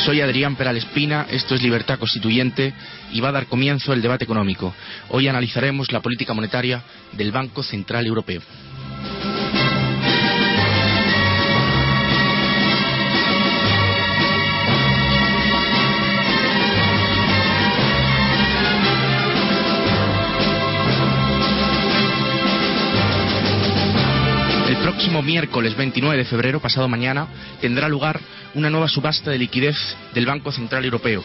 Soy Adrián Peral Espina, esto es Libertad Constituyente y va a dar comienzo el debate económico. Hoy analizaremos la política monetaria del Banco Central Europeo. Próximo miércoles 29 de febrero, pasado mañana, tendrá lugar una nueva subasta de liquidez del Banco Central Europeo,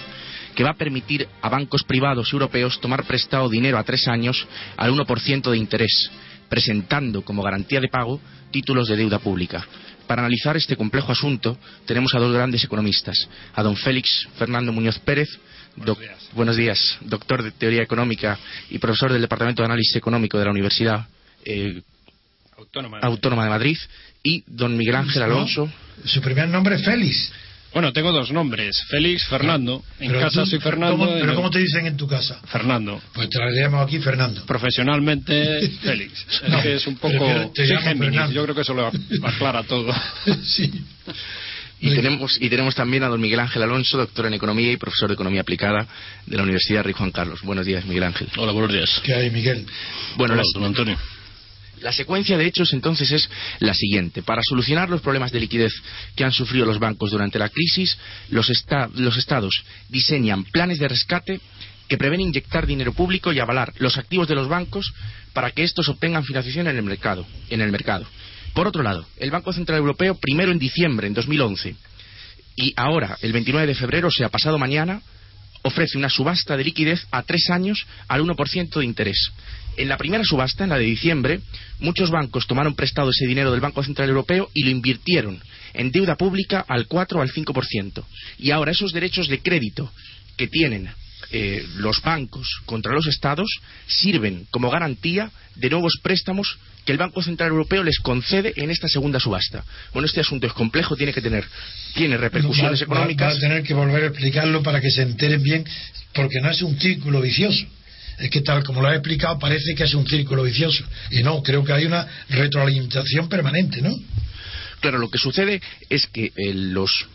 que va a permitir a bancos privados europeos tomar prestado dinero a tres años al 1% de interés, presentando como garantía de pago títulos de deuda pública. Para analizar este complejo asunto tenemos a dos grandes economistas, a don Félix Fernando Muñoz Pérez, buenos días, doctor de Teoría Económica y profesor del Departamento de Análisis Económico de la Universidad eh, Autónoma. Autónoma de Madrid, y don Miguel Ángel No, Alonso, Su primer nombre es Félix. Bueno, tengo dos nombres, Félix, Fernando. En Pero casa tú- soy Fernando. ¿cómo- ¿Pero cómo te dicen en tu casa? Fernando. Pues te la llamamos aquí Fernando. Profesionalmente, Félix. Es No, que es un poco... te llamo Géminis, yo creo que eso lo aclara todo. sí. Y tenemos, y tenemos también a don Miguel Ángel Alonso, doctor en Economía y profesor de Economía Aplicada de la Universidad Rey Juan Carlos. Buenos días, Miguel Ángel. Hola, buenos días. ¿Qué hay, Miguel? Bueno, Hola, las- don Antonio. La secuencia de hechos entonces es la siguiente. Para solucionar los problemas de liquidez que han sufrido los bancos durante la crisis, los, esta- los estados diseñan planes de rescate que prevén inyectar dinero público y avalar los activos de los bancos para que estos obtengan financiación en el mercado. En el mercado. Por otro lado, el Banco Central Europeo, primero en diciembre, en 2011, y ahora, el 29 de febrero, o sea, pasado mañana, ofrece una subasta de liquidez a tres años al 1% de interés. En la primera subasta, en la de diciembre, muchos bancos tomaron prestado ese dinero del Banco Central Europeo y lo invirtieron en deuda pública al 4 o al 5%. Y ahora esos derechos de crédito que tienen eh, los bancos contra los estados sirven como garantía de nuevos préstamos que el Banco Central Europeo les concede en esta segunda subasta. Bueno, este asunto es complejo, tiene que tener tiene repercusiones va- económicas. Va a tener que volver a explicarlo para que se enteren bien, porque no es un círculo vicioso. Es que tal como lo ha explicado parece que es un círculo vicioso. Y no, creo que hay una retroalimentación permanente, ¿no? Claro, lo que sucede es que eh, los,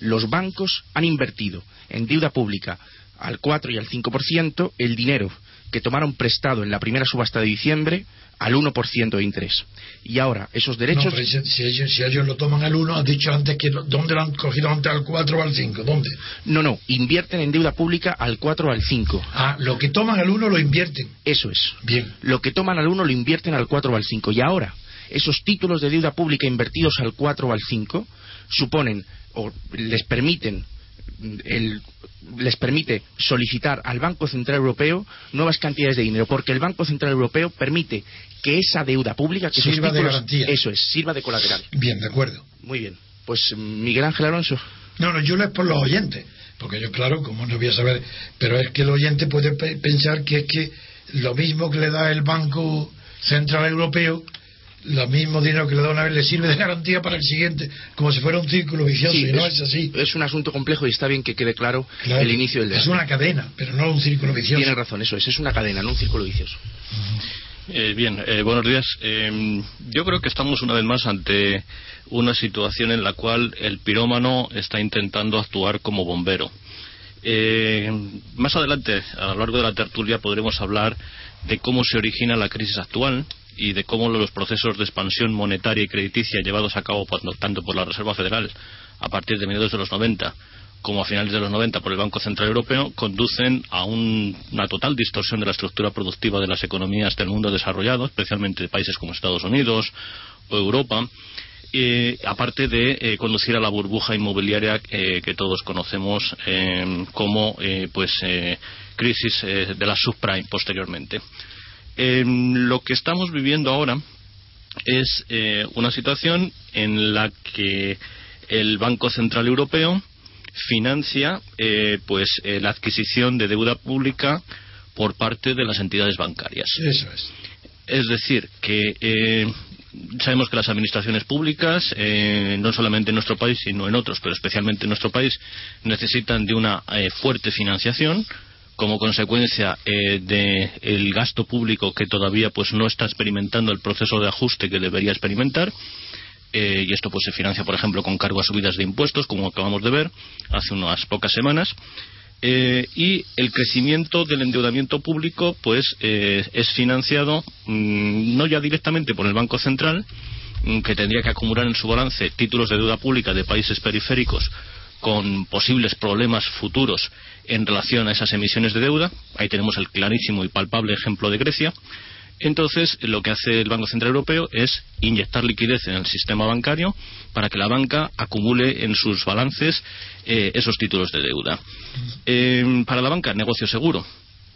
los bancos han invertido en deuda pública al 4 y al 5% el dinero que tomaron prestado en la primera subasta de diciembre al 1% de interés. Y ahora esos derechos... No, si, si ellos, si ellos lo toman al 1, has dicho antes que ¿dónde lo han cogido antes al 4 o al 5? ¿Dónde? No, no, invierten en deuda pública al 4 o al 5. Ah, lo que toman al 1 lo invierten. Eso es. Bien. Lo que toman al 1 lo invierten al 4 o al 5. Y ahora, esos títulos de deuda pública invertidos al 4 o al 5 suponen o les permiten el- les permite solicitar al Banco Central Europeo nuevas cantidades de dinero, porque el Banco Central Europeo permite que esa deuda pública, que esos Sirva de títulos- garantía. eso es, sirva de colateral. Bien, de acuerdo. Muy bien. Pues Miguel Ángel Alonso. No, no, yo lo es por los oyentes. Porque yo, claro, como no voy a saber. Pero es que el oyente puede pe- pensar que es que lo mismo que le da el Banco Central Europeo lo mismo dinero que le da una vez le sirve de garantía para el siguiente, como si fuera un círculo vicioso, Sí, y no es, así. Es un asunto complejo y está bien que quede claro, Claro, el inicio del es debate. una cadena, pero no un círculo vicioso. Tiene razón, eso es, es una cadena, no un círculo vicioso. Eh, bien, eh, buenos días. Eh, yo creo que estamos una vez más ante una situación en la cual el pirómano está intentando actuar como bombero. Eh, más adelante, a lo largo de la tertulia, podremos hablar de cómo se origina la crisis actual y de cómo los procesos de expansión monetaria y crediticia llevados a cabo por- tanto por la Reserva Federal a partir de mediados de los 90 como a finales de los 90 por el Banco Central Europeo conducen a un- una total distorsión de la estructura productiva de las economías del mundo desarrollado, especialmente de países como Estados Unidos o Europa, aparte de eh, conducir a la burbuja inmobiliaria eh, que todos conocemos eh, como pues crisis de la subprime posteriormente. Eh, lo que estamos viviendo ahora es eh, una situación en la que el Banco Central Europeo financia eh, pues eh, la adquisición de deuda pública por parte de las entidades bancarias. Eso es. Es decir, que eh, sabemos que las administraciones públicas, eh, no solamente en nuestro país, sino en otros, pero especialmente en nuestro país, necesitan de una eh, fuerte financiación como consecuencia eh, del gasto público que todavía pues no está experimentando el proceso de ajuste que debería experimentar eh, y esto pues se financia por ejemplo con cargo a subidas de impuestos como acabamos de ver hace unas pocas semanas eh, y el crecimiento del endeudamiento público pues eh, es financiado mm, no ya directamente por el Banco Central mm, que tendría que acumular en su balance títulos de deuda pública de países periféricos con posibles problemas futuros en relación a esas emisiones de deuda. Ahí tenemos el clarísimo y palpable ejemplo de Grecia. Entonces, lo que hace el Banco Central Europeo es inyectar liquidez en el sistema bancario para que la banca acumule en sus balances eh, esos títulos de deuda. Eh, para la banca, negocio seguro,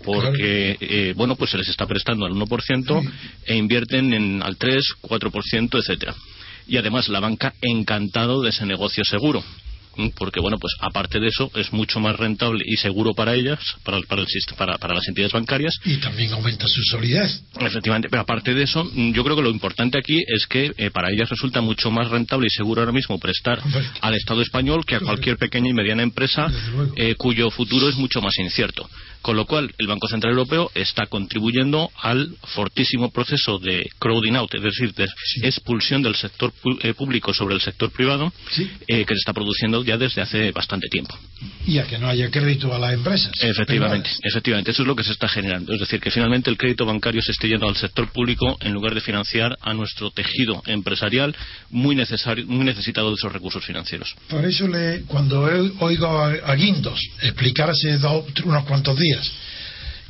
porque eh, bueno, pues se les está prestando al 1% e invierten en al 3, 4%, etcétera. Y además la banca encantado de ese negocio seguro. Porque, bueno, pues aparte de eso, es mucho más rentable y seguro para ellas, para, el- para, el para, para las entidades bancarias, Y también aumenta su solidez. Efectivamente, pero aparte de eso, mm, yo creo que lo importante aquí es que eh, para ellas resulta mucho más rentable y seguro ahora mismo prestar al Estado español que a cualquier pequeña y mediana empresa eh, cuyo futuro es mucho más incierto. Con lo cual, el Banco Central Europeo está contribuyendo al fortísimo proceso de crowding out, es decir, de expulsión del sector eh, público sobre el sector privado, eh, que se está produciendo ya desde hace bastante tiempo. Y a que no haya crédito a las empresas. Efectivamente, privadas. efectivamente, eso es lo que se está generando. Es decir, que finalmente el crédito bancario se esté yendo al sector público en lugar de financiar a nuestro tejido empresarial muy necesario, muy necesitado de esos recursos financieros. Por eso le, cuando he- oigo a, a Guindos explicar hace dos- unos cuantos días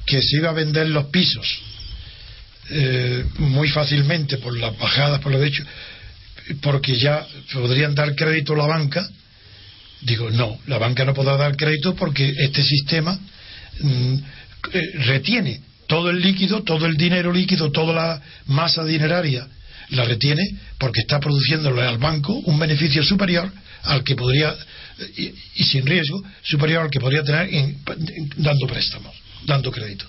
que se iba a vender los pisos eh, muy fácilmente por las bajadas, por lo hecho, porque ya podrían dar crédito a la banca, digo, no, la banca no podrá dar crédito porque este sistema mm, eh, retiene todo el líquido, todo el dinero líquido, toda la masa dineraria la retiene porque está produciéndole al banco un beneficio superior al que podría y, y sin riesgo superior al que podría tener en- dando préstamos, dando crédito.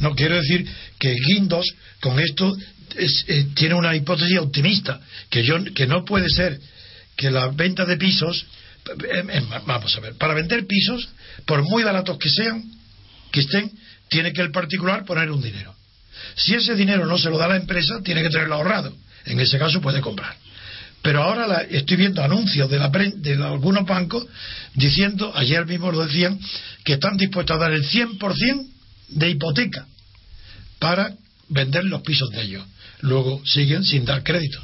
No quiero decir que Guindos con esto es- eh, tiene una hipótesis optimista, que yo que no puede ser que la venta de pisos eh, eh, vamos a ver, para vender pisos, por muy baratos que sean, que estén, tiene que el particular poner un dinero. Si ese dinero no se lo da la empresa, tiene que tenerlo ahorrado. En ese caso puede comprar. Pero ahora la- estoy viendo anuncios de, la, de algunos bancos diciendo, ayer mismo lo decían, que están dispuestos a dar el 100% de hipoteca para vender los pisos de ellos. Luego siguen sin dar crédito.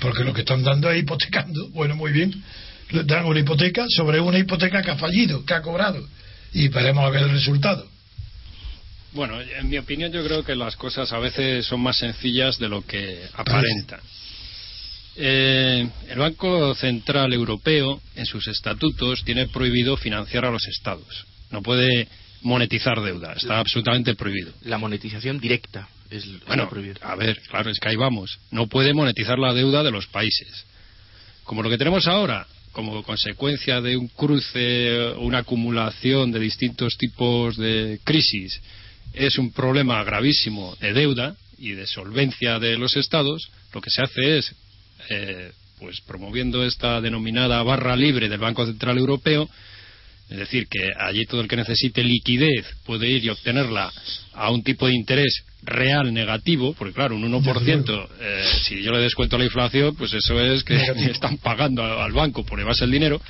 Porque lo que están dando es hipotecando. Bueno, muy bien. Le dan una hipoteca sobre una hipoteca que ha fallido, que ha cobrado. Y veremos a ver el resultado. Bueno, en mi opinión yo creo que las cosas a veces son más sencillas de lo que aparentan. Eh, el Banco Central Europeo, en sus estatutos, tiene prohibido financiar a los estados. No puede monetizar deuda, está absolutamente prohibido. La monetización directa es, es Bueno, lo prohibido. a ver, claro, es que ahí vamos. No puede monetizar la deuda de los países. Como lo que tenemos ahora, como consecuencia de un cruce, una acumulación de distintos tipos de crisis, es un problema gravísimo de deuda y de solvencia de los estados, lo que se hace es, eh, pues promoviendo esta denominada barra libre del Banco Central Europeo, es decir, que allí todo el que necesite liquidez puede ir y obtenerla a un tipo de interés real negativo, porque claro, un 1%, eh, si yo le descuento la inflación, pues eso es que están pagando al banco por llevarse el dinero.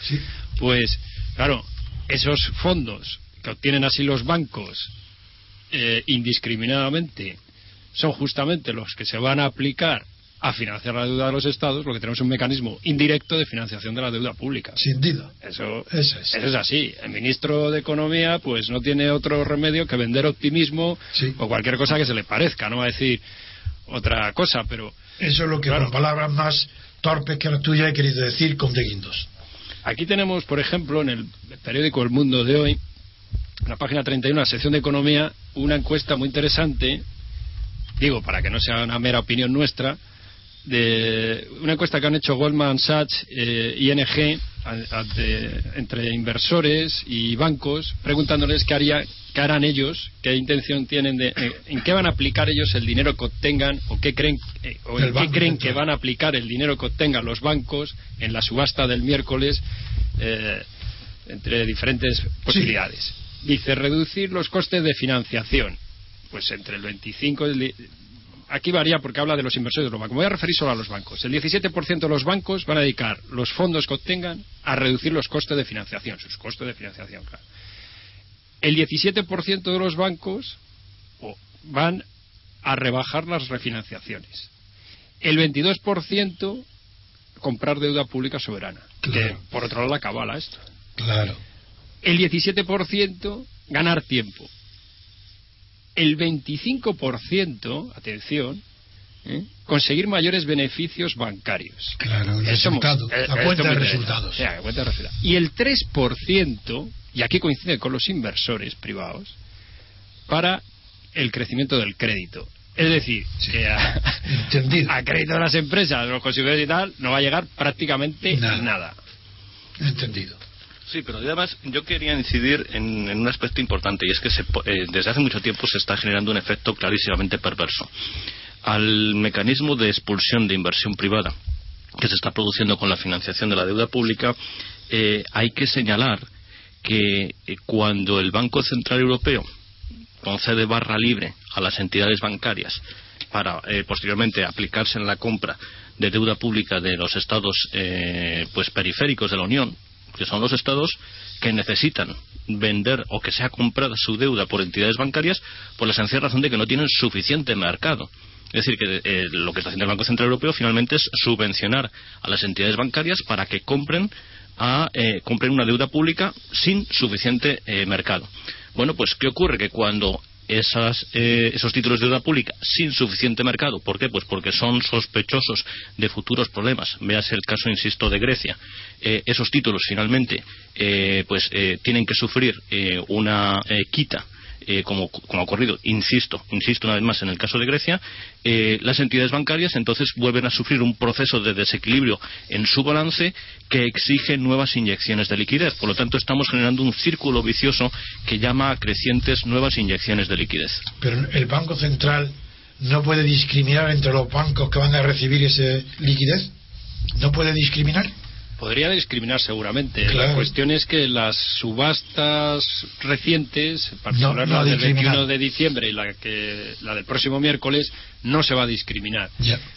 Pues claro, esos fondos que obtienen así los bancos eh, indiscriminadamente son justamente los que se van a aplicar a financiar la deuda de los estados, porque tenemos un mecanismo indirecto de financiación de la deuda pública. Sin duda. Eso, es. así. El ministro de Economía pues no tiene otro remedio que vender optimismo o cualquier cosa que se le parezca, no va a decir otra cosa, pero... Eso es lo que con palabras más torpes que la tuya he querido decir con De Guindos. Aquí tenemos, por ejemplo, en el periódico El Mundo de hoy, en la página 31, la sección de Economía, una encuesta muy interesante, digo, para que no sea una mera opinión nuestra, de una encuesta que han hecho Goldman Sachs, eh, ING, entre inversores y bancos, preguntándoles qué, haría, qué harán ellos, qué intención tienen de, eh, en qué van a aplicar ellos el dinero que obtengan o qué creen, eh, o en qué creen que van a aplicar el dinero que obtengan los bancos en la subasta del miércoles entre diferentes posibilidades. Dice reducir los costes de financiación, pues entre el 25 y aquí varía porque habla de los inversores de los bancos. Me voy a referir solo a los bancos. El 17% de los bancos van a dedicar los fondos que obtengan a reducir los costes de financiación, sus costes de financiación, claro. El 17% de los bancos van a rebajar las refinanciaciones. El 22% comprar deuda pública soberana, que por otro lado la cabala esto. Claro. El 17% ganar tiempo el 25%, atención, ¿eh? conseguir mayores beneficios bancarios. Claro, el resultado, eh, la cuenta de resultados. Y el 3%, y aquí coincide con los inversores privados, para el crecimiento del crédito. Es decir, que a, crédito de las empresas, los consumidores y tal, no va a llegar prácticamente nada. nada. Entendido. Sí, pero además yo quería incidir en, un aspecto importante y es que eh, desde hace mucho tiempo se está generando un efecto clarísimamente perverso. Al mecanismo de expulsión de inversión privada que se está produciendo con la financiación de la deuda pública, eh, hay que señalar que eh, cuando el Banco Central Europeo concede barra libre a las entidades bancarias para posteriormente aplicarse en la compra de deuda pública de los estados pues periféricos de la Unión, que son los estados que necesitan vender o que sea comprada su deuda por entidades bancarias por la sencilla razón de que no tienen suficiente mercado. Es decir, que eh, lo que está haciendo el Banco Central Europeo finalmente es subvencionar a las entidades bancarias para que compren, a, eh, compren una deuda pública sin suficiente eh, mercado. Bueno, pues ¿qué ocurre? Que cuando esas, eh, esos títulos de deuda pública sin suficiente mercado. ¿Por qué? Pues porque son sospechosos de futuros problemas. Véase el caso, insisto, de Grecia. Eh, esos títulos finalmente eh, pues tienen que sufrir una quita eh, como, ha ocurrido, insisto, insisto una vez más en el caso de Grecia, eh, las entidades bancarias entonces vuelven a sufrir un proceso de desequilibrio en su balance que exige nuevas inyecciones de liquidez. Por lo tanto, estamos generando un círculo vicioso que llama a crecientes nuevas inyecciones de liquidez. Pero el Banco Central no puede discriminar entre los bancos que van a recibir esa liquidez. ¿No puede discriminar? Podría discriminar seguramente. La cuestión es que las subastas recientes, en particular la del 21 de diciembre y la, que, la del próximo miércoles, no se va a discriminar.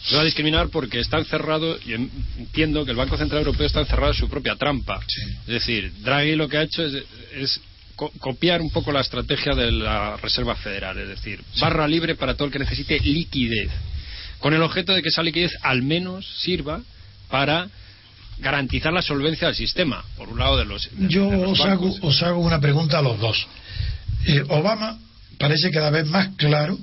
Se va a discriminar porque está encerrado, y entiendo que el Banco Central Europeo está encerrado en su propia trampa. Es decir, Draghi lo que ha hecho es, copiar un poco la estrategia de la Reserva Federal, es decir, barra libre para todo el que necesite liquidez, con el objeto de que esa liquidez al menos sirva para garantizar la solvencia del sistema, por un lado de los. Yo os, hago, os hago una pregunta a los dos. Eh, Obama parece cada vez más claro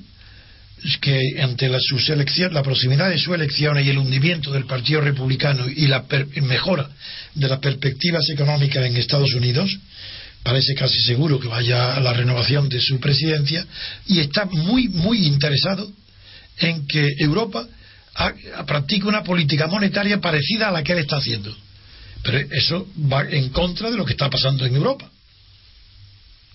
que ante la, su selección, la proximidad de su elección y el hundimiento del Partido Republicano y la mejora de las perspectivas económicas en Estados Unidos, parece casi seguro que vaya a la renovación de su presidencia y está muy, muy interesado en que Europa practica una política monetaria parecida a la que él está haciendo. Pero eso va en contra de lo que está pasando en Europa.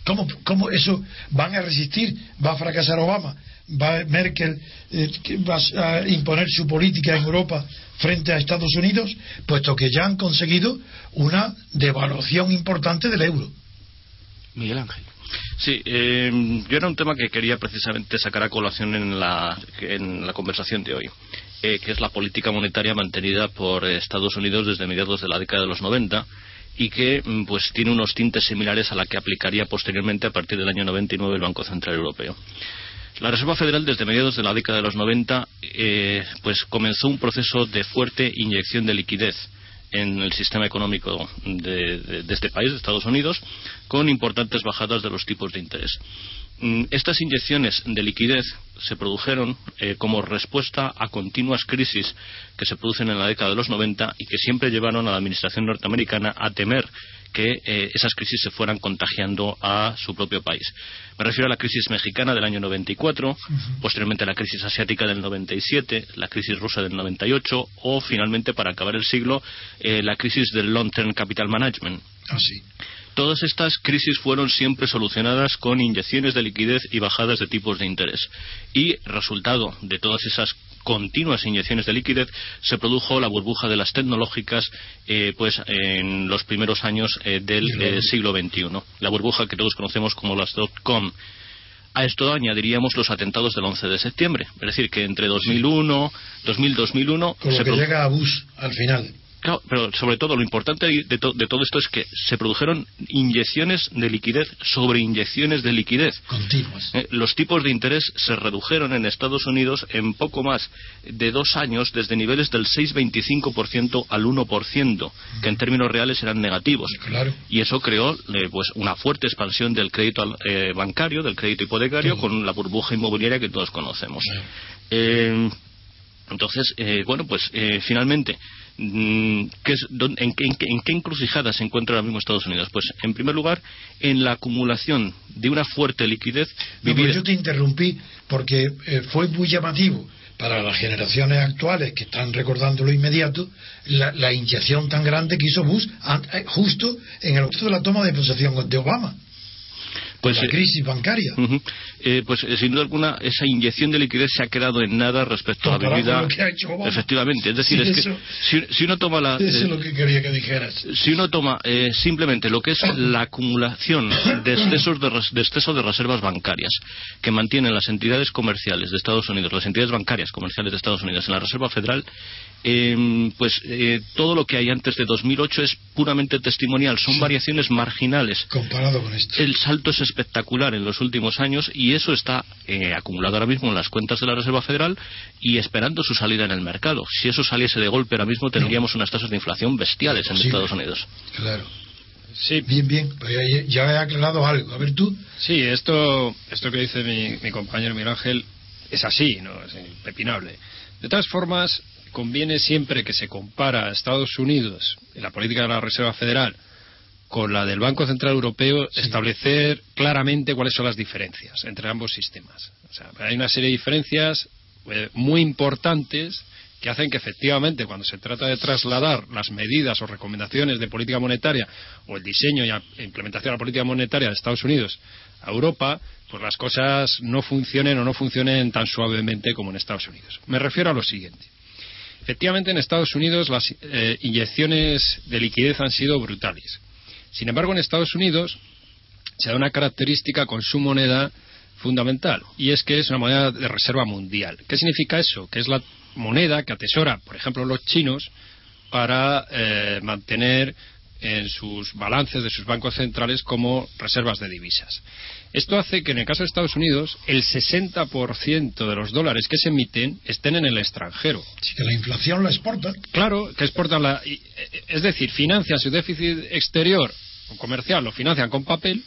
¿Cómo, ¿Cómo, eso van a resistir? ¿Va a fracasar Obama va Merkel eh, va a imponer su política en Europa frente a Estados Unidos, puesto que ya han conseguido una devaluación importante del euro. Miguel Ángel. Sí, eh, yo era un tema que quería precisamente sacar a colación en la, en la conversación de hoy, eh, que es la política monetaria mantenida por Estados Unidos desde mediados de la década de los 90 y que mm, pues tiene unos tintes similares a la que aplicaría posteriormente a partir del año 99 el Banco Central Europeo. La Reserva Federal desde mediados de la década de los 90 eh, pues comenzó un proceso de fuerte inyección de liquidez en el sistema económico de, de, este país, de Estados Unidos, con importantes bajadas de los tipos de interés. Mm, estas inyecciones de liquidez se produjeron eh, como respuesta a continuas crisis que se producen en la década de los 90 y que siempre llevaron a la administración norteamericana a temer que eh, esas crisis se fueran contagiando a su propio país. Me refiero a la crisis mexicana del año 94, posteriormente a la crisis asiática del 97, la crisis rusa del 98 o finalmente, para acabar el siglo, eh, la crisis del Long Term Capital Management. Ah, Todas estas crisis fueron siempre solucionadas con inyecciones de liquidez y bajadas de tipos de interés. Y resultado de todas esas continuas inyecciones de liquidez se produjo la burbuja de las tecnológicas eh, pues en los primeros años eh, del eh, siglo XXI. La burbuja que todos conocemos como las dot-com. A esto añadiríamos los atentados del 11 de septiembre. Es decir, que entre 2001, 2000, 2001... Con lo que llega a Bush al final. Claro, pero sobre todo lo importante de, todo esto es que se produjeron inyecciones de liquidez sobre inyecciones de liquidez. Continuas. Eh, los tipos de interés se redujeron en Estados Unidos en poco más de dos años desde niveles del 6,25% al 1%, que en términos reales eran negativos. Claro. Y eso creó eh, pues una fuerte expansión del crédito eh, bancario, del crédito hipotecario, con la burbuja inmobiliaria que todos conocemos. entonces, bueno, pues finalmente Mm, en, qué encrucijada se encuentra ahora mismo Estados Unidos? Pues, en primer lugar, en la acumulación de una fuerte liquidez. yo te interrumpí porque eh, fue muy llamativo para las generaciones actuales que están recordando lo inmediato la, la inyección tan grande que hizo Bush eh, justo en el momento de la toma de posesión de Obama pues, la eh, crisis bancaria. eh, pues eh, sin duda alguna esa inyección de liquidez se ha quedado en nada respecto a la medida. Efectivamente, es decir, es que si, si, uno toma la. Eso es lo que quería que dijeras. Si uno toma eh, simplemente lo que es la acumulación de excesos de, de exceso de reservas bancarias que mantienen las entidades comerciales de Estados Unidos, las entidades bancarias comerciales de Estados Unidos en la Reserva Federal, eh, pues eh, todo lo que hay antes de 2008 es puramente testimonial, son variaciones marginales. Comparado con esto. El salto es espectacular en los últimos años y eso está eh, acumulado ahora mismo en las cuentas de la Reserva Federal y esperando su salida en el mercado. Si eso saliese de golpe ahora mismo tendríamos unas tasas de inflación bestiales en Estados Unidos. Claro. Sí. Bien, bien. Pues ya, he aclarado algo. A ver tú. Sí, esto, esto que dice mi, mi compañero Miguel Ángel es así, ¿no? Es impepinable. De todas formas, conviene siempre que se compara a Estados Unidos en la política de la Reserva Federal con la del Banco Central Europeo establecer claramente cuáles son las diferencias entre ambos sistemas. O sea, hay una serie de diferencias eh, muy importantes que hacen que efectivamente cuando se trata de trasladar las medidas o recomendaciones de política monetaria o el diseño y implementación de la política monetaria de Estados Unidos a Europa, pues las cosas no funcionen o no funcionen tan suavemente como en Estados Unidos. Me refiero a lo siguiente. Efectivamente, en Estados Unidos las eh, inyecciones de liquidez han sido brutales. Sin embargo, en Estados Unidos se da una característica con su moneda fundamental, y es que es una moneda de reserva mundial. ¿Qué significa eso? Que es la moneda que atesora, por ejemplo, los chinos para eh, mantener en sus balances de sus bancos centrales como reservas de divisas. Esto hace que en el caso de Estados Unidos el 60% de los dólares que se emiten estén en el extranjero. Sí, que la inflación la exporta. Claro, que exportan la. Es decir, financian su déficit exterior o comercial, lo financian con papel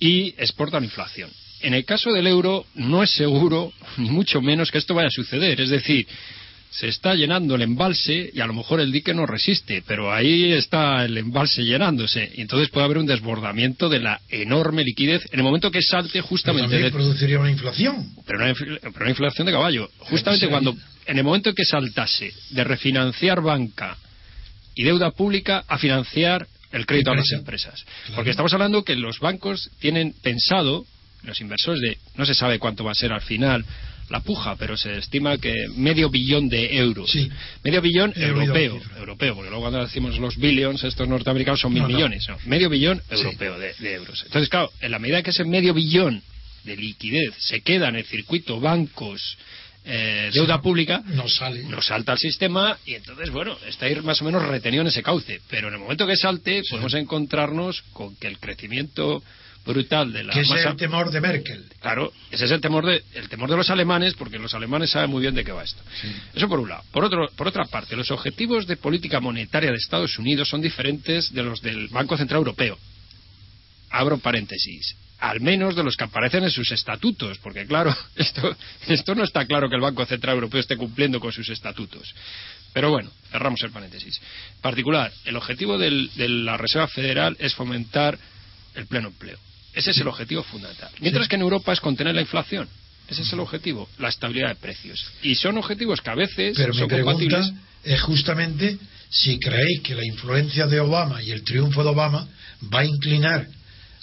y exportan inflación. En el caso del euro no es seguro, ni mucho menos, que esto vaya a suceder. Es decir, se está llenando el embalse y a lo mejor el dique no resiste, pero ahí está el embalse llenándose. Y entonces puede haber un desbordamiento de la enorme liquidez en el momento que salte justamente. Pero produciría una inflación. Pero una, inflación de caballo. Justamente cuando, en el momento que saltase de refinanciar banca y deuda pública a financiar el crédito a las empresas. Porque estamos hablando que los bancos tienen pensado los inversores de no se sabe cuánto va a ser al final la puja, pero se estima que medio billón de euros. Sí. Medio billón He europeo, europeo, porque luego cuando decimos los billions, estos norteamericanos son mil No, no. millones, no, medio billón europeo de, de euros. Entonces, claro, en la medida que ese medio billón de liquidez se queda en el circuito bancos, eh, deuda Sí. pública, No sale. nos salta el sistema y entonces, bueno, está ahí más o menos retenido en ese cauce. Pero en el momento que salte, podemos encontrarnos con que el crecimiento brutal de la que es masa... el temor de Merkel. Claro, ese es el temor de el temor de los alemanes, porque los alemanes saben muy bien de qué va esto. Eso por un lado. Por otro, por otra parte, los objetivos de política monetaria de Estados Unidos son diferentes de los del Banco Central Europeo. Abro paréntesis. Al menos de los que aparecen en sus estatutos, porque claro, esto, esto no está claro que el Banco Central Europeo esté cumpliendo con sus estatutos. Pero bueno, cerramos el paréntesis. En particular, el objetivo del- de la Reserva Federal es fomentar el pleno empleo. Ese es el objetivo fundamental. Mientras que en Europa es contener la inflación. Ese es el objetivo, la estabilidad de precios. Y son objetivos que a veces Pero mi son pregunta compatibles. es justamente si creéis que la influencia de Obama y el triunfo de Obama va a inclinar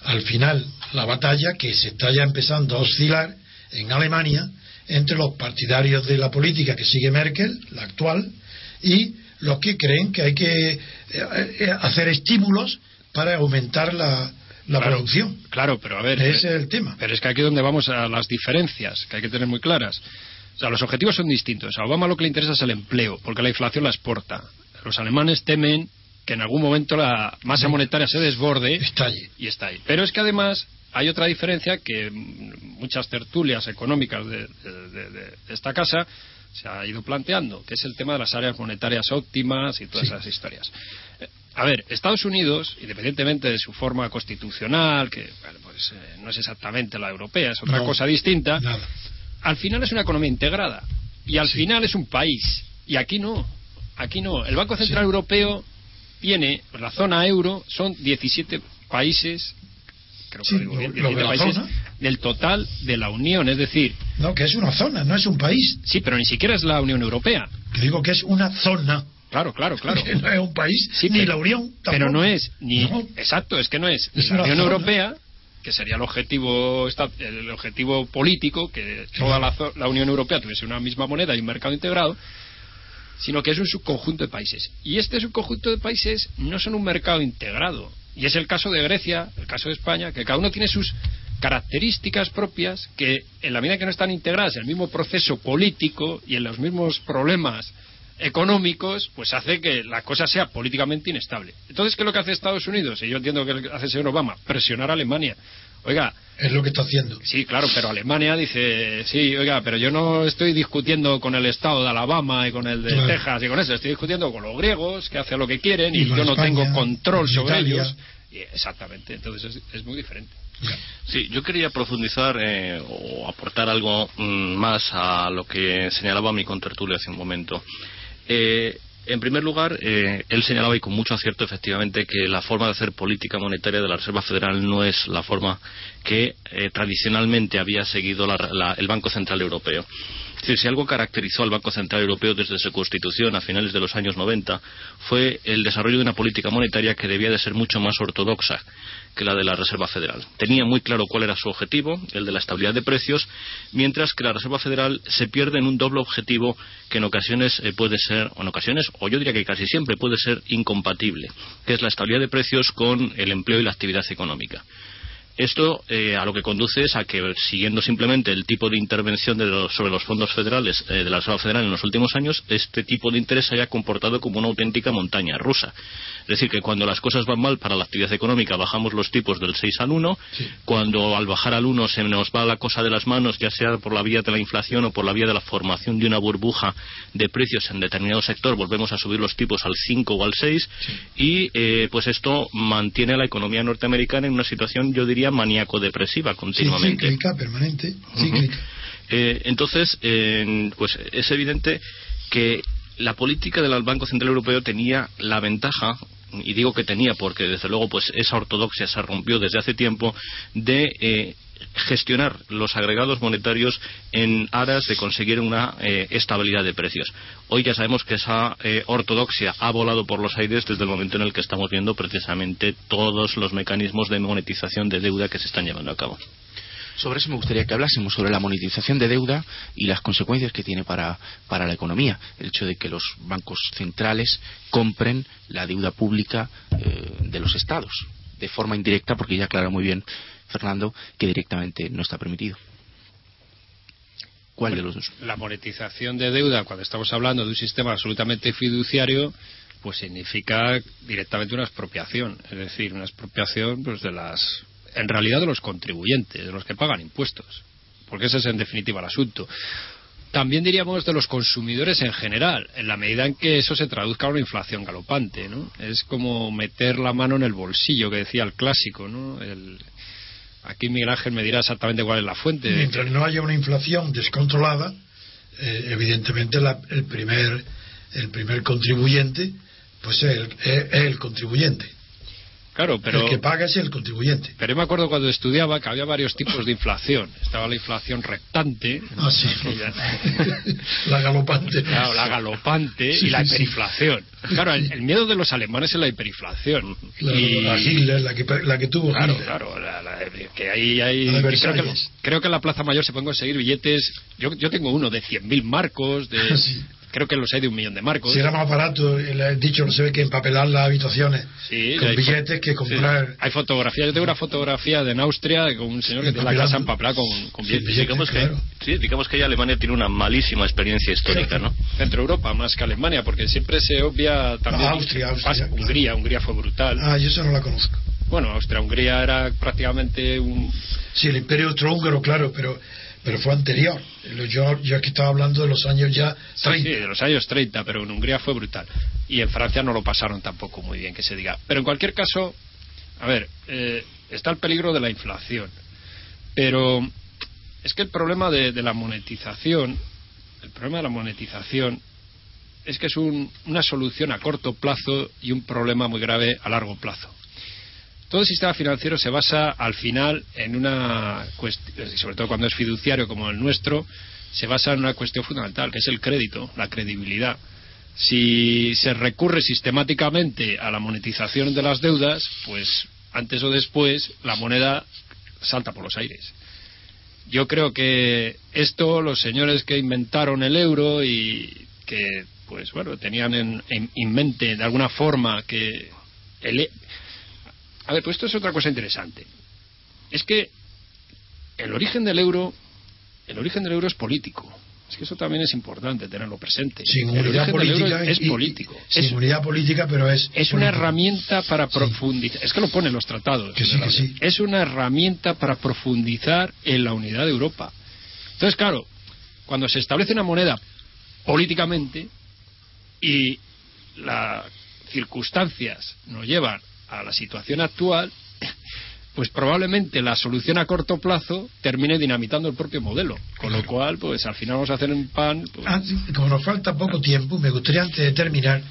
al final la batalla que se está ya empezando a oscilar en Alemania entre los partidarios de la política que sigue Merkel, la actual, y los que creen que hay que eh, eh, hacer estímulos para aumentar la, la Claro, producción. Claro, pero a ver. Ese eh, es el tema. Pero es que aquí es donde vamos a las diferencias, que hay que tener muy claras. O sea, los objetivos son distintos. A Obama lo que le interesa es el empleo, porque la inflación la exporta. Los alemanes temen que en algún momento la masa monetaria se desborde Estalle. y está ahí. Pero es que además hay otra diferencia que muchas tertulias económicas de, de- de- de esta casa se ha ido planteando, que es el tema de las áreas monetarias óptimas y todas Sí. esas historias. A ver, Estados Unidos, independientemente de su forma constitucional, que bueno, pues, eh, no es exactamente la europea, es otra No, cosa distinta, Nada. al final es una economía integrada y al Sí. final es un país y aquí no aquí no el Banco Central Sí. Europeo tiene la zona euro son 17 países creo que Sí, lo bien, lo de 17 la países del total de la Unión es decir No, que es una zona, no es un país. sí pero ni siquiera es la Unión Europea Que digo que es una zona. Claro claro claro Que no es un país, Sí, ni pero- la Unión. Tampoco. pero no es ni No. exacto es que no es, Es la Unión zona. Europea que sería el objetivo el objetivo político que toda la, la Unión Europea tuviese una misma moneda y un mercado integrado sino que es un subconjunto de países y este subconjunto de países no son un mercado integrado y es el caso de Grecia el caso de España que cada uno tiene sus características propias que en la medida que no están integradas en el mismo proceso político y en los mismos problemas económicos, pues hace que la cosa sea políticamente inestable. Entonces, ¿qué es lo que hace Estados Unidos? Y yo entiendo que hace el señor Obama, presionar a Alemania. Oiga, Es lo que está haciendo. sí, claro, pero Alemania dice, sí, oiga, pero yo no estoy discutiendo con el Estado de Alabama y con el de Claro. Texas y con eso, estoy discutiendo con los griegos que hacen lo que quieren y, yo no tengo control con sobre Italia. ellos. Y exactamente, entonces es, es muy diferente. Sí, yo quería profundizar eh, o aportar algo mm, más a lo que señalaba mi contertulio hace un momento. Eh, en primer lugar, eh, él señalaba y con mucho acierto efectivamente que la forma de hacer política monetaria de la Reserva Federal no es la forma que eh, tradicionalmente había seguido la- la- el Banco Central Europeo. Decir, si algo caracterizó al Banco Central Europeo desde su constitución a finales de los años 90 fue el desarrollo de una política monetaria que debía de ser mucho más ortodoxa que la de la Reserva Federal. Tenía muy claro cuál era su objetivo, el de la estabilidad de precios, mientras que la Reserva Federal se pierde en un doble objetivo que en ocasiones eh, puede ser, o en ocasiones, o yo diría que casi siempre puede ser incompatible, que es la estabilidad de precios con el empleo y la actividad económica. Esto eh, a lo que conduce es a que, siguiendo simplemente el tipo de intervención de los- sobre los fondos federales eh, de la Reserva Federal en los últimos años, este tipo de interés se haya comportado como una auténtica montaña rusa. Es decir, que cuando las cosas van mal para la actividad económica bajamos los tipos del 6 al 1, cuando al bajar al 1 se nos va la cosa de las manos, ya sea por la vía de la inflación o por la vía de la formación de una burbuja de precios en determinado sector, volvemos a subir los tipos al 5 o al 6 y eh, pues esto mantiene a la economía norteamericana en una situación, yo diría, maníaco-depresiva Sí, continuamente. cíclica, permanente, cíclica. Eh, entonces, eh, pues es evidente que la política del Banco Central Europeo tenía la ventaja y digo que tenía porque desde luego pues esa ortodoxia se rompió desde hace tiempo de eh, gestionar los agregados monetarios en aras de conseguir una eh, estabilidad de precios. Hoy ya sabemos que esa eh, ortodoxia ha volado por los aires desde el momento en el que estamos viendo precisamente todos los mecanismos de monetización de deuda que se están llevando a cabo. Sobre eso me gustaría que hablásemos, sobre la monetización de deuda y las consecuencias que tiene para, para la economía. El hecho de que los bancos centrales compren la deuda pública eh, de los estados, de forma indirecta, porque ya aclara muy bien Fernando que directamente no está permitido. ¿Cuál de los dos? La monetización de deuda, cuando estamos hablando de un sistema absolutamente fiduciario, pues significa directamente una expropiación, es decir, una expropiación pues de las en realidad de los contribuyentes, de los que pagan impuestos, porque ese es en definitiva el asunto. También diríamos de los consumidores en general, en la medida en que eso se traduzca a una inflación galopante, ¿no? Es como meter la mano en el bolsillo, que decía el clásico, ¿no? Aquí Miguel Ángel me dirá exactamente cuál es la fuente. Mientras no haya una inflación descontrolada, eh, evidentemente el primer el primer contribuyente pues es el contribuyente. Claro, pero... El que paga es el contribuyente. Pero yo me acuerdo cuando estudiaba que había varios tipos de inflación. Estaba la inflación rectante. Ah, sí. la galopante. Claro, la galopante y la hiperinflación. Claro, el, miedo de los alemanes es la hiperinflación. y... La Hitler, la que, la que tuvo Claro, claro. que ahí hay... creo, que, creo, que, en la Plaza Mayor se pueden conseguir billetes... Yo, yo tengo uno de 100.000 marcos, de, creo que los hay de un millón de marcos. Si era más barato, le he dicho, no se ve que empapelar las habitaciones con billetes que comprar. Hay fotografías, yo tengo una fotografía de en Austria con un señor que tiene la casa empapelada con, con billetes. digamos, que, sí, digamos que Alemania tiene una malísima experiencia histórica, ¿no? Centro Europa más que Alemania, porque siempre se obvia también. Austria, Austria. Hungría, Hungría fue brutal. Ah, yo eso no la conozco. Bueno, Austria-Hungría era prácticamente un. Sí, el imperio austrohúngaro, claro, pero pero fue anterior. Yo, yo aquí estaba hablando de los años ya 30. Sí, de los años 30, pero en Hungría fue brutal. Y en Francia no lo pasaron tampoco muy bien, que se diga. Pero en cualquier caso, a ver, eh, está el peligro de la inflación. Pero es que el problema de, la monetización, el problema de la monetización es que es una solución a corto plazo y un problema muy grave a largo plazo. Todo el sistema financiero se basa al final en una cuestión, sobre todo cuando es fiduciario como el nuestro, se basa en una cuestión fundamental, que es el crédito, la credibilidad. Si se recurre sistemáticamente a la monetización de las deudas, pues antes o después la moneda salta por los aires. Yo creo que esto los señores que inventaron el euro y que pues bueno tenían en, en mente de alguna forma que el, a ver, pues esto es otra cosa interesante. Es que el origen del euro, el origen del euro es político. Es que eso también es importante tenerlo presente. Sin unidad política es, político. Sin es, unidad política, pero es. Es una herramienta para profundizar. Es que lo ponen los tratados. Que sí, que sí. Es una herramienta para profundizar en la unidad de Europa. Entonces, claro, cuando se establece una moneda políticamente y las circunstancias nos llevan a la situación actual, pues probablemente la solución a corto plazo termine dinamitando el propio modelo. Con lo cual, pues al final vamos a hacer un pan. Pues, ah, como nos falta poco tiempo, me gustaría antes de terminar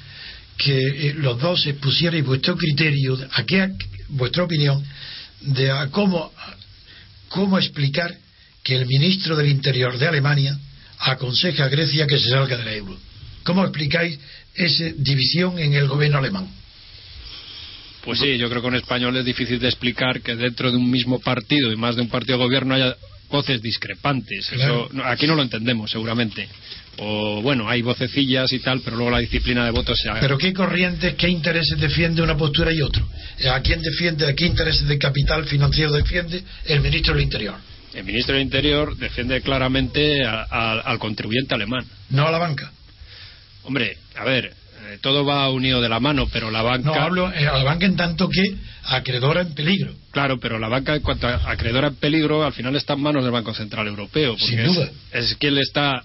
que eh, los dos expusierais vuestro criterio, a qué, vuestra opinión, de cómo, cómo explicar que el ministro del Interior de Alemania aconseja a Grecia que se salga del euro. ¿Cómo explicáis esa división en el gobierno alemán? Pues sí, yo creo que en español es difícil de explicar que dentro de un mismo partido y más de un partido de gobierno haya voces discrepantes. Eso, aquí no lo entendemos, seguramente. O bueno, hay vocecillas y tal, pero luego la disciplina de votos se ¿Pero qué corrientes, qué intereses defiende una postura y otro? ¿A quién defiende, a qué intereses de capital financiero defiende el ministro del Interior? El ministro del Interior defiende claramente al contribuyente alemán. No a la banca. Hombre, a ver, eh, todo va unido de la mano, pero la banca. No hablo eh, a la banca en tanto que acreedora en peligro. Claro, pero la banca, en cuanto a acreedora en peligro, al final está en manos del Banco Central Europeo. Sin duda. Es, quien le está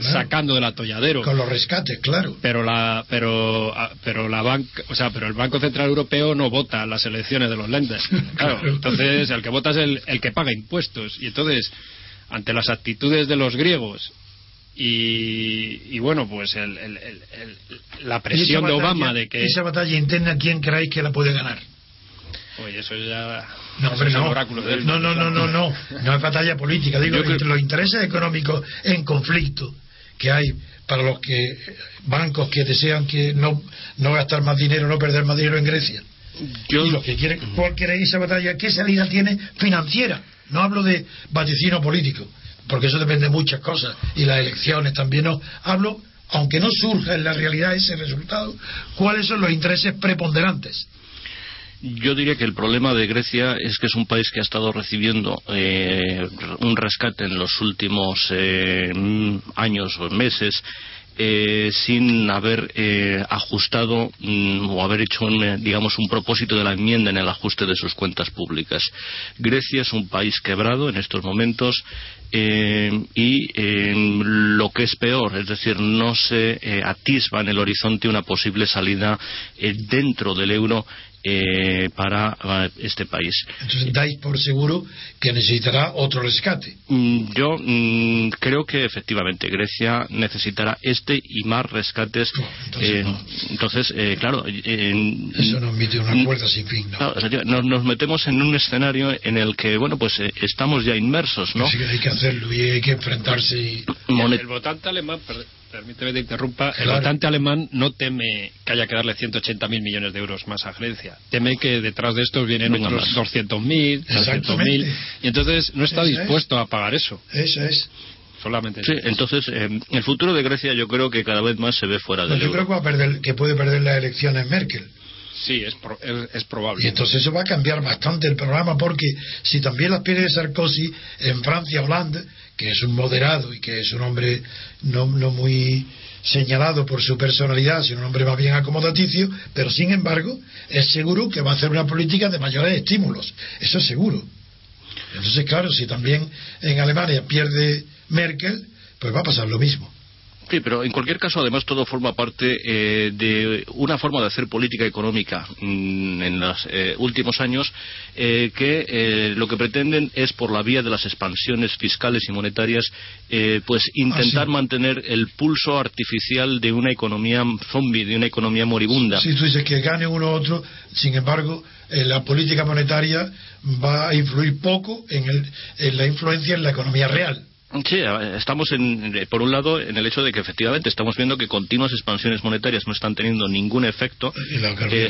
sacando del atolladero. Con los rescates, claro. Pero la, pero, ah, pero la banca, o sea, pero el Banco Central Europeo no vota las elecciones de los lenders. Claro, entonces el que vota es el, el que paga impuestos. Y entonces, ante las actitudes de los griegos y, bueno, pues el, la presión de Obama de que... Esa batalla interna, ¿quién creéis que la puede ganar? Oye, eso ya... No, no. no, no, no, no, no, no, es batalla política. Digo, entre los intereses económicos en conflicto que hay para los que bancos que desean que no, no gastar más dinero, no perder más dinero en Grecia. Yo... Y los que quieren, ¿cuál queréis esa batalla? ¿Qué salida tiene financiera? no hablo de vaticino político, porque eso depende de muchas cosas, y las elecciones también. Hablo, aunque no surja en la realidad ese resultado, cuáles son los intereses preponderantes. Yo diría que el problema de Grecia es que es un país que ha estado recibiendo eh, un rescate en los últimos eh, años o meses eh, sin haber eh, ajustado mm, o haber hecho un, eh, digamos un propósito de la enmienda en el ajuste de sus cuentas públicas. Grecia es un país quebrado en estos momentos y lo que es peor, es decir, no se atisba en el horizonte una posible salida dentro del euro eh, para este país. Entonces dais por seguro que necesitará otro rescate. Mm, yo mm, creo que efectivamente Grecia necesitará este y más rescates. entonces, eh, eh, claro. Eso nos mete una puerta sin fin. ¿no? nos, metemos en un escenario en el que, bueno, pues estamos ya inmersos, ¿no? Sí, hay que hacerlo y hay que enfrentarse. Y... El votante alemán permíteme que interrumpa, el votante alemán no teme que haya que darle 180.000 millones de euros más a Grecia. Teme que detrás de estos vienen otros 200.000, 300.000, y entonces no está dispuesto a pagar eso. Eso es. Solamente sí, entonces eh, el futuro de Grecia yo creo que cada vez más se ve fuera de Yo creo que, va a perder, que puede perder las elecciones Merkel. Sí, es, es, probable. Y entonces eso va a cambiar bastante el programa porque si también las pierde Sarkozy en Francia, Hollande, que es un moderado y que es un hombre no, muy señalado por su personalidad, sino un hombre más bien acomodaticio, pero sin embargo es seguro que va a hacer una política de mayores estímulos. Eso es seguro. Entonces, claro, si también en Alemania pierde Merkel, pues va a pasar lo mismo. Sí, pero en cualquier caso, además, todo forma parte eh, de una forma de hacer política económica mm, en los eh, últimos años eh, que lo que pretenden es, por la vía de las expansiones fiscales y monetarias, pues intentar ah, mantener el pulso artificial de una economía zombie, de una economía moribunda. Sí, tú dices que gane uno u otro, sin embargo, la política monetaria va a influir poco en la influencia en la economía real. Sí, estamos en, por un lado en el hecho de que efectivamente estamos viendo que continuas expansiones monetarias no están teniendo ningún efecto eh,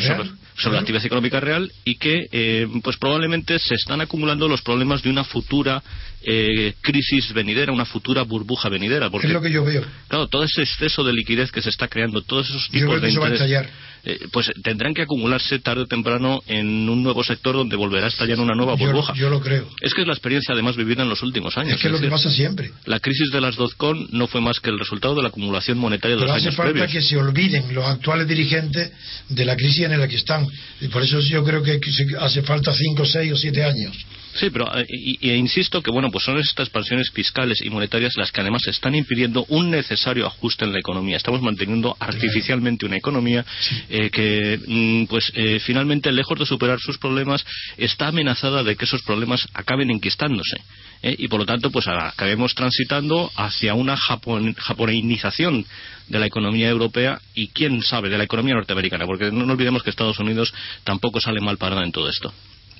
sobre, la actividad económica real y que eh, pues probablemente se están acumulando los problemas de una futura eh, crisis venidera, una futura burbuja venidera. Porque, es lo que yo veo. Claro, todo ese exceso de liquidez que se está creando, todos esos tipos de interés, eh, pues tendrán que acumularse tarde o temprano en un nuevo sector donde volverá a estallar una nueva burbuja. Yo, lo creo. Es que es la experiencia además vivida en los últimos años. Es que es lo que pasa siempre. La crisis de las dotcom no fue más que el resultado de la acumulación monetaria de Pero los hace falta que se olviden los actuales dirigentes de la crisis en la que están. Y por eso yo creo que hace falta cinco, seis o siete años. Sí, pero eh, y, insisto que bueno, pues son estas expansiones fiscales y monetarias las que además están impidiendo un necesario ajuste en la economía. Estamos manteniendo artificialmente una economía eh, que, mm, pues, eh, finalmente, lejos de superar sus problemas, está amenazada de que esos problemas acaben enquistándose. y por lo tanto, pues acabemos transitando hacia una japonización de la economía europea y quién sabe de la economía norteamericana, porque no, no olvidemos que Estados Unidos tampoco sale mal parada en todo esto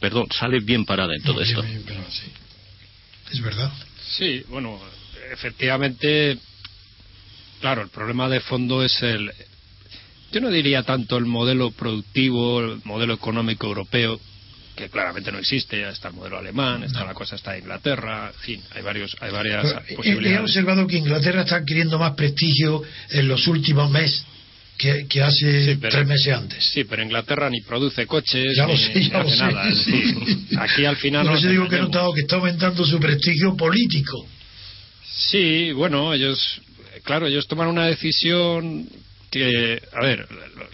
perdón, sale bien parada en todo esto. Es verdad. Sí, bueno, efectivamente, claro, el problema de fondo es el. Yo no diría tanto el modelo productivo, el modelo económico europeo, que claramente no existe, ya está el modelo alemán, está la cosa está Inglaterra, en fin, hay varios, hay varias posibilidades. He observado que Inglaterra está adquiriendo más prestigio en los últimos meses que, hace tres meses antes. Sí, pero Inglaterra ni produce coches, ya ni, sé, ya hace nada. aquí al final. Por eso digo que he notado que está aumentando su prestigio político. Sí, bueno, ellos, claro, ellos toman una decisión que, a ver,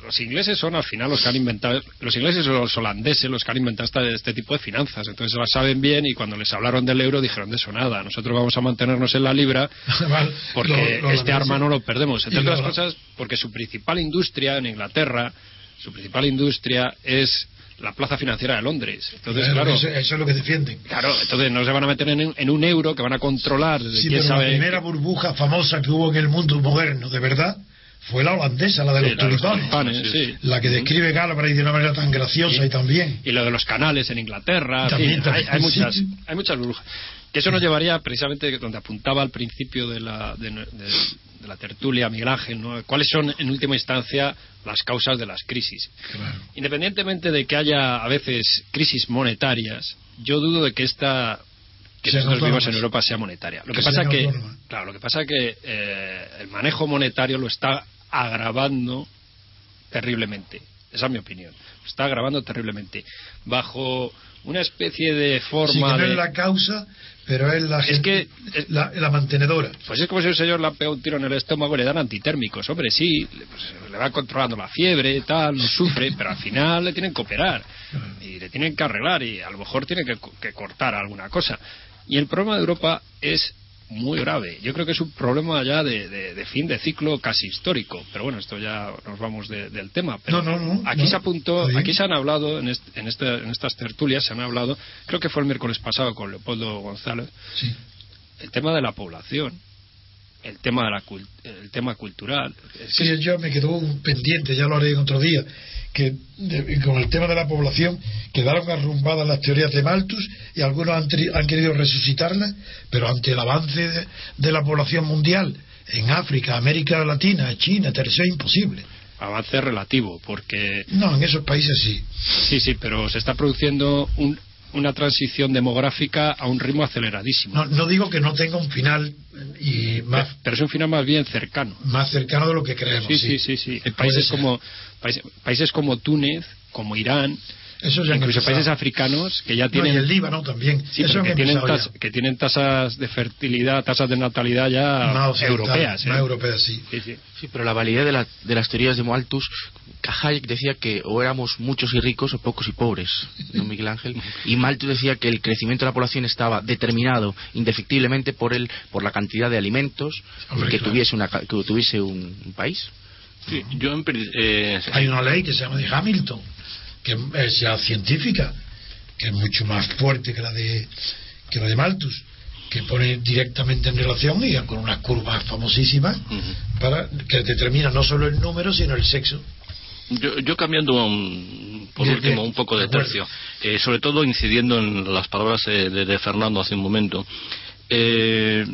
los ingleses son al final los que han inventado, los ingleses o los holandeses los que han inventado este, este tipo de finanzas, entonces las saben bien y cuando les hablaron del euro dijeron de eso nada, nosotros vamos a mantenernos en la libra porque este arma no lo perdemos, entre otras cosas porque su principal industria en Inglaterra, su principal industria es la plaza financiera de Londres. Entonces, claro, eso, es lo que defienden. Claro, entonces no se van a meter en, un euro que van a controlar. Sí, pero la primera burbuja famosa que hubo en el mundo moderno, de verdad, fue la holandesa, la de los tulipanes, la que describe Galbraith de una manera tan graciosa y, también. Y lo de los canales en Inglaterra, también, hay, muchas, hay muchas burbujas. Que eso nos llevaría precisamente donde apuntaba al principio de la, de, la tertulia Miguel Ángel, ¿no? cuáles son en última instancia las causas de las crisis. Independientemente de que haya a veces crisis monetarias, yo dudo de que esta que nosotros vivimos en Europa sea monetaria. Lo que, pasa que, claro, lo que pasa que eh, el manejo monetario lo está agravando terriblemente. Esa es mi opinión. Lo está agravando terriblemente. Bajo una especie de forma. Sí, que no es la causa, pero es la, es que, la, la, mantenedora. Pues es como si el señor le ha pegado un tiro en el estómago y le dan antitérmicos. Hombre, sí, pues, le va controlando la fiebre, tal, no sufre, pero al final le tienen que operar y le tienen que arreglar y a lo mejor tiene que, que cortar alguna cosa. Y el problema de Europa es muy grave. Yo creo que es un problema ya de, de, de fin de ciclo casi histórico. Pero bueno, esto ya nos vamos de, del tema. Pero no, no, no, aquí se apuntó, aquí se han hablado, en, este, en, este, en, estas tertulias se han hablado, creo que fue el miércoles pasado con Leopoldo González, sí. el tema de la población. El tema, de la, el tema cultural. Sí, yo me quedó pendiente, ya lo haré en otro día que de, con el tema de la población quedaron arrumbadas las teorías de Malthus y algunos han, han querido resucitarlas, pero ante el avance de, de, la población mundial en África, América Latina, China, es imposible. Avance relativo, porque. No, en esos países sí. Sí, sí, pero se está produciendo un, una transición demográfica a un ritmo aceleradísimo. No, no, digo que no tenga un final y más, pero es un final más bien cercano. Más cercano de lo que creemos. Sí, sí, sí, sí. sí. Países como países, países como Túnez, como Irán, eso ya incluso países africanos que ya tienen no, y el Líbano también sí, eso que, tienen tas, que tienen tasas de fertilidad tasas de natalidad ya europeas ¿eh? europeas sí. Sí, sí. sí pero la validez de, la, de las teorías de Malthus Hayek decía que o éramos muchos y ricos o pocos y pobres ¿no, Miguel Ángel y Malthus decía que el crecimiento de la población estaba determinado indefectiblemente por el por la cantidad de alimentos Hombre, que claro. tuviese una que tuviese un, un país Sí, yo en, eh, hay una ley que se llama de Hamilton que es ya científica que es mucho más fuerte que la de que la de Malthus que pone directamente en relación y con unas curvas famosísimas uh -huh. para que determina no solo el número sino el sexo yo, yo cambiando un, por último un poco de tercio eh, sobre todo incidiendo en las palabras eh, de, de, Fernando hace un momento eh,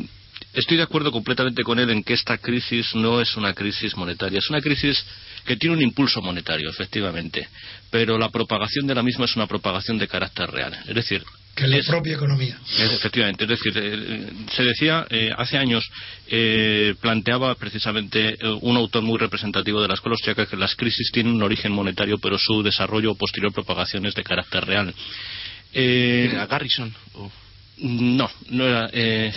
Estoy de acuerdo completamente con él en que esta crisis no es una crisis monetaria, es una crisis que tiene un impulso monetario, efectivamente, pero la propagación de la misma es una propagación de carácter real. Es decir, que la es, propia economía. Es, efectivamente, es decir, eh, se decía eh, hace años, eh, planteaba precisamente un autor muy representativo de la escuela austriaca que las crisis tienen un origen monetario, pero su desarrollo o posterior propagación es de carácter real. ¿Era Garrison? Oh. No, no era. Eh,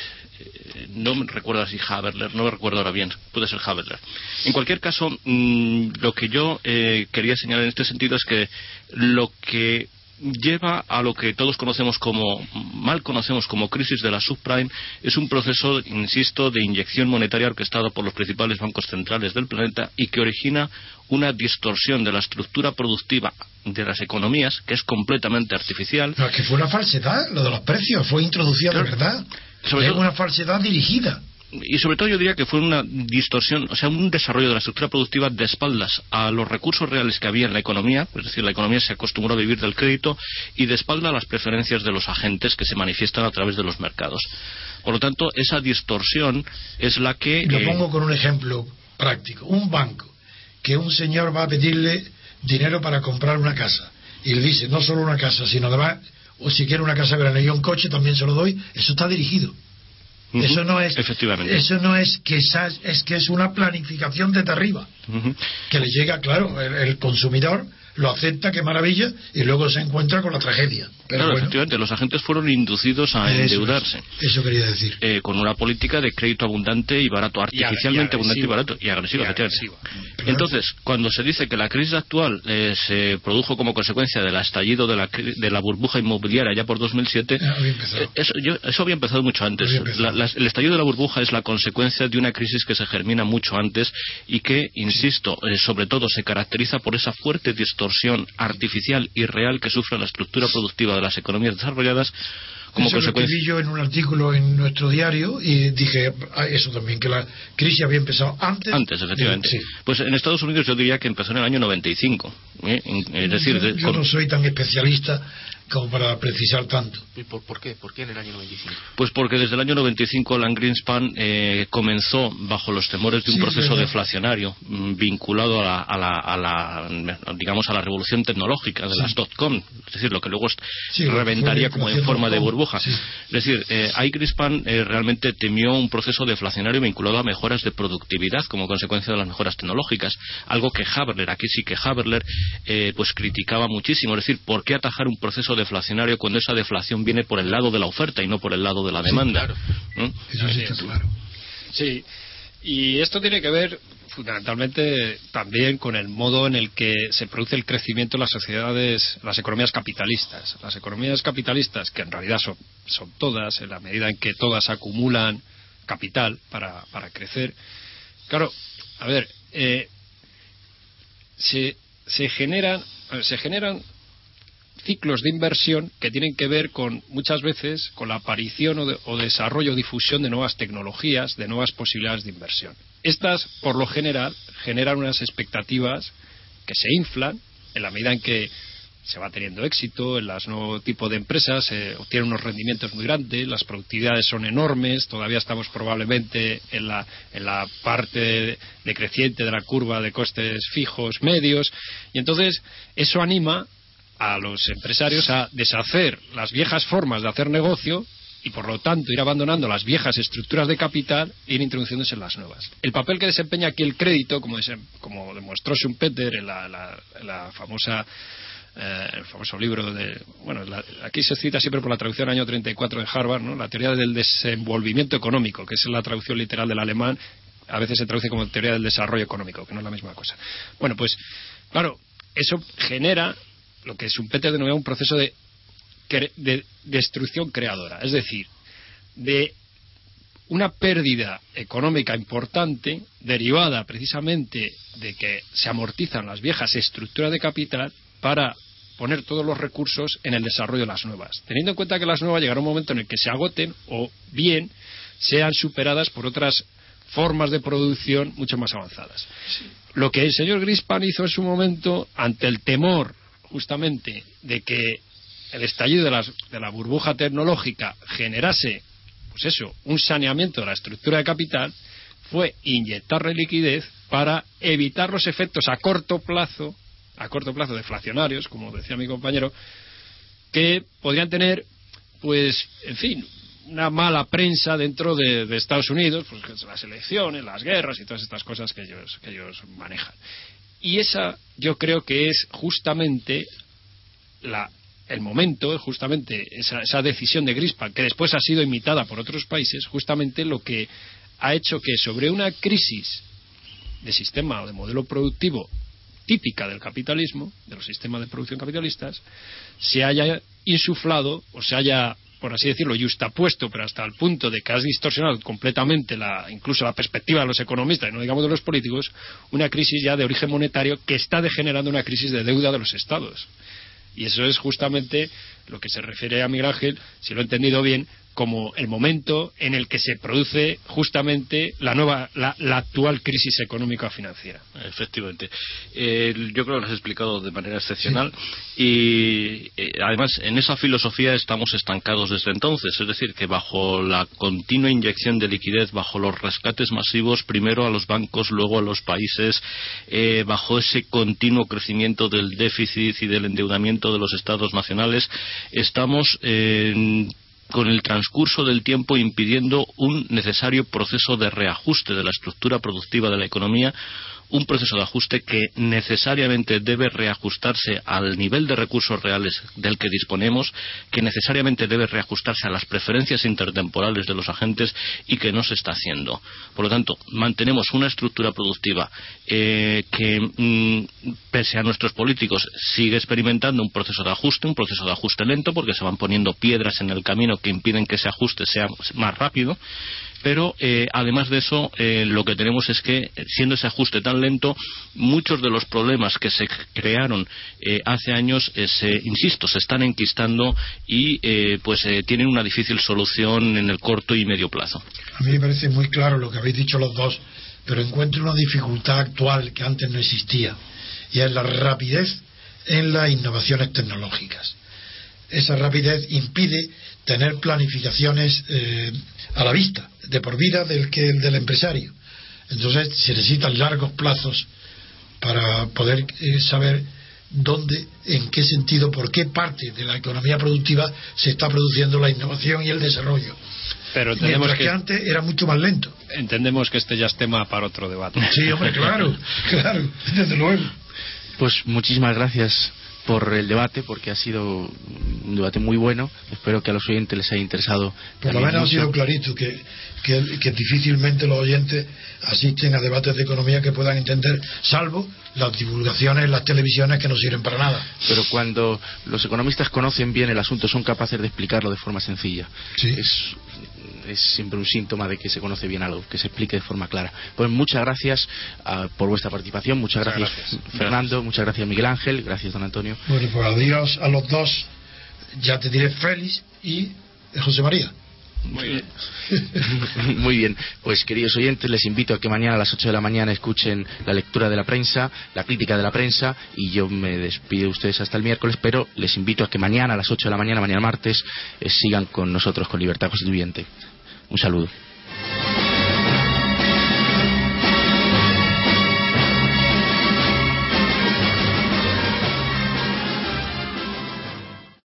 no me recuerdo si Haberler, no me recuerdo ahora bien, puede ser Haberler. En cualquier caso, mmm, lo que yo eh, quería señalar en este sentido es que lo que lleva a lo que todos conocemos como, mal conocemos como crisis de la subprime, es un proceso, insisto, de inyección monetaria orquestado por los principales bancos centrales del planeta y que origina una distorsión de la estructura productiva de las economías que es completamente artificial. No, es que fue una falsedad, lo de los precios, fue introducido claro. de verdad. Sobre es todo, una falsedad dirigida. Y sobre todo yo diría que fue una distorsión, o sea, un desarrollo de la estructura productiva de espaldas a los recursos reales que había en la economía, es decir, la economía se acostumbró a vivir del crédito y de espalda a las preferencias de los agentes que se manifiestan a través de los mercados. Por lo tanto, esa distorsión es la que... Lo pongo con un ejemplo práctico. Un banco que un señor va a pedirle dinero para comprar una casa y le dice no solo una casa, sino además, o si quiere una casa grande y un coche también se lo doy, eso está dirigido. Uh -huh. Eso no es Efectivamente. eso no es que es que es una planificación desde arriba uh -huh. que le llega claro el, el, consumidor lo acepta qué maravilla y luego se encuentra con la tragedia. Pero claro, bueno, efectivamente los agentes fueron inducidos a eso endeudarse. es, eso quería decir. Eh, con una política de crédito abundante y barato artificialmente y abundante y barato y agresivo, y agresivo. Claro. entonces cuando se dice que la crisis actual eh, se produjo como consecuencia del estallido de la, de la burbuja inmobiliaria ya por 2007 eh, eso, yo, eso, había empezado mucho antes. Empezado. La, la, el estallido de la burbuja es la consecuencia de una crisis que se germina mucho antes y que, insisto, eh, sobre todo se caracteriza por esa fuerte distorsión artificial y real que sufre la estructura productiva de las economías desarrolladas como eso consecuencia. Lo vi yo en un artículo en nuestro diario y dije ah, eso también, que la crisis había empezado antes. Antes, efectivamente. Sí. Pues en Estados Unidos yo diría que empezó en el año 95. ¿eh? Es decir, yo, yo con... no soy tan especialista como para precisar tanto. ¿Y por, por qué? ¿Por qué en el año 95? Pues porque desde el año 95 Alan Greenspan eh, comenzó bajo los temores de un Sí, proceso verdad. deflacionario mm, vinculado a la, a la- a la, digamos a la revolución tecnológica de las dot-com, es decir, lo que luego Sí, reventaría como en forma de burbuja. sí. Es decir, eh, ahí Greenspan eh, realmente temió un proceso deflacionario vinculado a mejoras de productividad como consecuencia de las mejoras tecnológicas, algo que Haberler, aquí sí que Haberler, eh, pues criticaba muchísimo, es decir, ¿por qué atajar un proceso deflacionario cuando esa deflación viene por el lado de la oferta y no por el lado de la demanda? claro. ¿Mm? Eso sí está claro. Sí, y esto tiene que ver fundamentalmente también con el modo en el que se produce el crecimiento en las sociedades, las economías capitalistas. Las economías capitalistas, que en realidad son, son todas, en la medida en que todas acumulan capital para, para crecer. Claro, a ver, eh, se, se generan, a ver, se generan ciclos de inversión que tienen que ver con muchas veces con la aparición o, de- o desarrollo o difusión de nuevas tecnologías, de nuevas posibilidades de inversión. Estas, por lo general, generan unas expectativas que se inflan en la medida en que se va teniendo éxito en los nuevos tipos de empresas, se obtienen unos rendimientos muy grandes, las productividades son enormes, todavía estamos probablemente en la, en la parte decreciente de la curva de costes fijos medios, y entonces eso anima a los empresarios a deshacer las viejas formas de hacer negocio y por lo tanto ir abandonando las viejas estructuras de capital e ir introduciéndose en las nuevas. El papel que desempeña aquí el crédito, como, desem- como demostró Schumpeter en la, famosa eh, el famoso libro de bueno aquí se cita siempre por la traducción año 34 de Harvard ¿no? la teoría del desenvolvimiento económico que es la traducción literal del alemán a veces se traduce como teoría del desarrollo económico que no es la misma cosa bueno pues claro eso genera lo que Schumpeter denomina un proceso de, destrucción creadora. Es decir de una pérdida económica importante derivada precisamente de que se amortizan las viejas estructuras de capital para poner todos los recursos en el desarrollo de las nuevas, teniendo en cuenta que las nuevas llegará un momento en el que se agoten o bien sean superadas por otras formas de producción mucho más avanzadas. Lo que el señor Grispan hizo en su momento ante el temor justamente de que el estallido de, de la burbuja tecnológica generase pues eso, un saneamiento de la estructura de capital fue inyectarle liquidez para evitar los efectos a corto plazo, a corto plazo deflacionarios, como decía mi compañero, que podrían tener, pues, en fin, una mala prensa dentro de, Estados Unidos, pues las elecciones, las guerras y todas estas cosas que ellos, que ellos manejan. Y esa yo creo que es justamente la, el momento, justamente esa, esa decisión de Grispan, que después ha sido imitada por otros países, justamente lo que ha hecho que sobre una crisis de sistema o de modelo productivo típica del capitalismo, de los sistemas de producción capitalistas, se haya insuflado o se haya, por así decirlo, yustapuesto, pero hasta el punto de que has distorsionado completamente la, incluso la perspectiva de los economistas y no digamos de los políticos, una crisis ya de origen monetario que está degenerando una crisis de deuda de los estados. Y eso es justamente lo que se refiere a Miguel Ángel, si lo he entendido bien, como el momento en el que se produce justamente la nueva, la, actual crisis económica financiera. Efectivamente. Yo creo que lo has explicado de manera excepcional y eh, además en esa filosofía estamos estancados desde entonces. Es decir, que bajo la continua inyección de liquidez, bajo los rescates masivos, primero a los bancos, luego a los países, eh, bajo ese continuo crecimiento del déficit y del endeudamiento de los estados nacionales, estamos con el transcurso del tiempo impidiendo un necesario proceso de reajuste de la estructura productiva de la economía, un proceso de ajuste que necesariamente debe reajustarse al nivel de recursos reales del que disponemos, que necesariamente debe reajustarse a las preferencias intertemporales de los agentes y que no se está haciendo. Por lo tanto, mantenemos una estructura productiva eh, que, mm, pese a nuestros políticos, sigue experimentando un proceso de ajuste, un proceso de ajuste lento, porque se van poniendo piedras en el camino que impiden que ese ajuste sea más rápido. Pero eh, además de eso, eh, lo que tenemos es que, siendo ese ajuste tan lento, muchos de los problemas que se crearon eh, hace años, eh, se, insisto, se están enquistando y eh, pues eh, tienen una difícil solución en el corto y medio plazo. A mí me parece muy claro lo que habéis dicho los dos, pero encuentro una dificultad actual que antes no existía, y es la rapidez en las innovaciones tecnológicas. esa rapidez impide tener planificaciones eh, a la vista, de por vida del que el del empresario. Entonces se necesitan largos plazos para poder eh, saber dónde, en qué sentido, por qué parte de la economía productiva se está produciendo la innovación y el desarrollo. Pero tenemos que, antes era mucho más lento. Entendemos que este ya es tema para otro debate. Sí, hombre, claro, claro, desde luego. Pues muchísimas gracias por el debate, porque ha sido un debate muy bueno. Espero que a los oyentes les haya interesado. Por lo menos ha sido clarito que, que, difícilmente los oyentes asisten a debates de economía que puedan entender, salvo las divulgaciones las televisiones que no sirven para nada. Pero cuando los economistas conocen bien el asunto, son capaces de explicarlo de forma sencilla. Sí. Es, es siempre un síntoma de que se conoce bien algo, que se explique de forma clara. Pues muchas gracias ah, por vuestra participación, muchas, gracias, Fernando, muchas gracias Miguel Ángel, gracias don Antonio. Bueno, pues adiós a los dos, ya te diré Félix y José María. Muy bien. Muy bien. Pues queridos oyentes, les invito a que mañana a las 8 de la mañana escuchen la lectura de la prensa, la crítica de la prensa y yo me despido de ustedes hasta el miércoles, pero les invito a que mañana a las 8 de la mañana, mañana martes, eh, sigan con nosotros con Libertad Constituyente. Un saludo.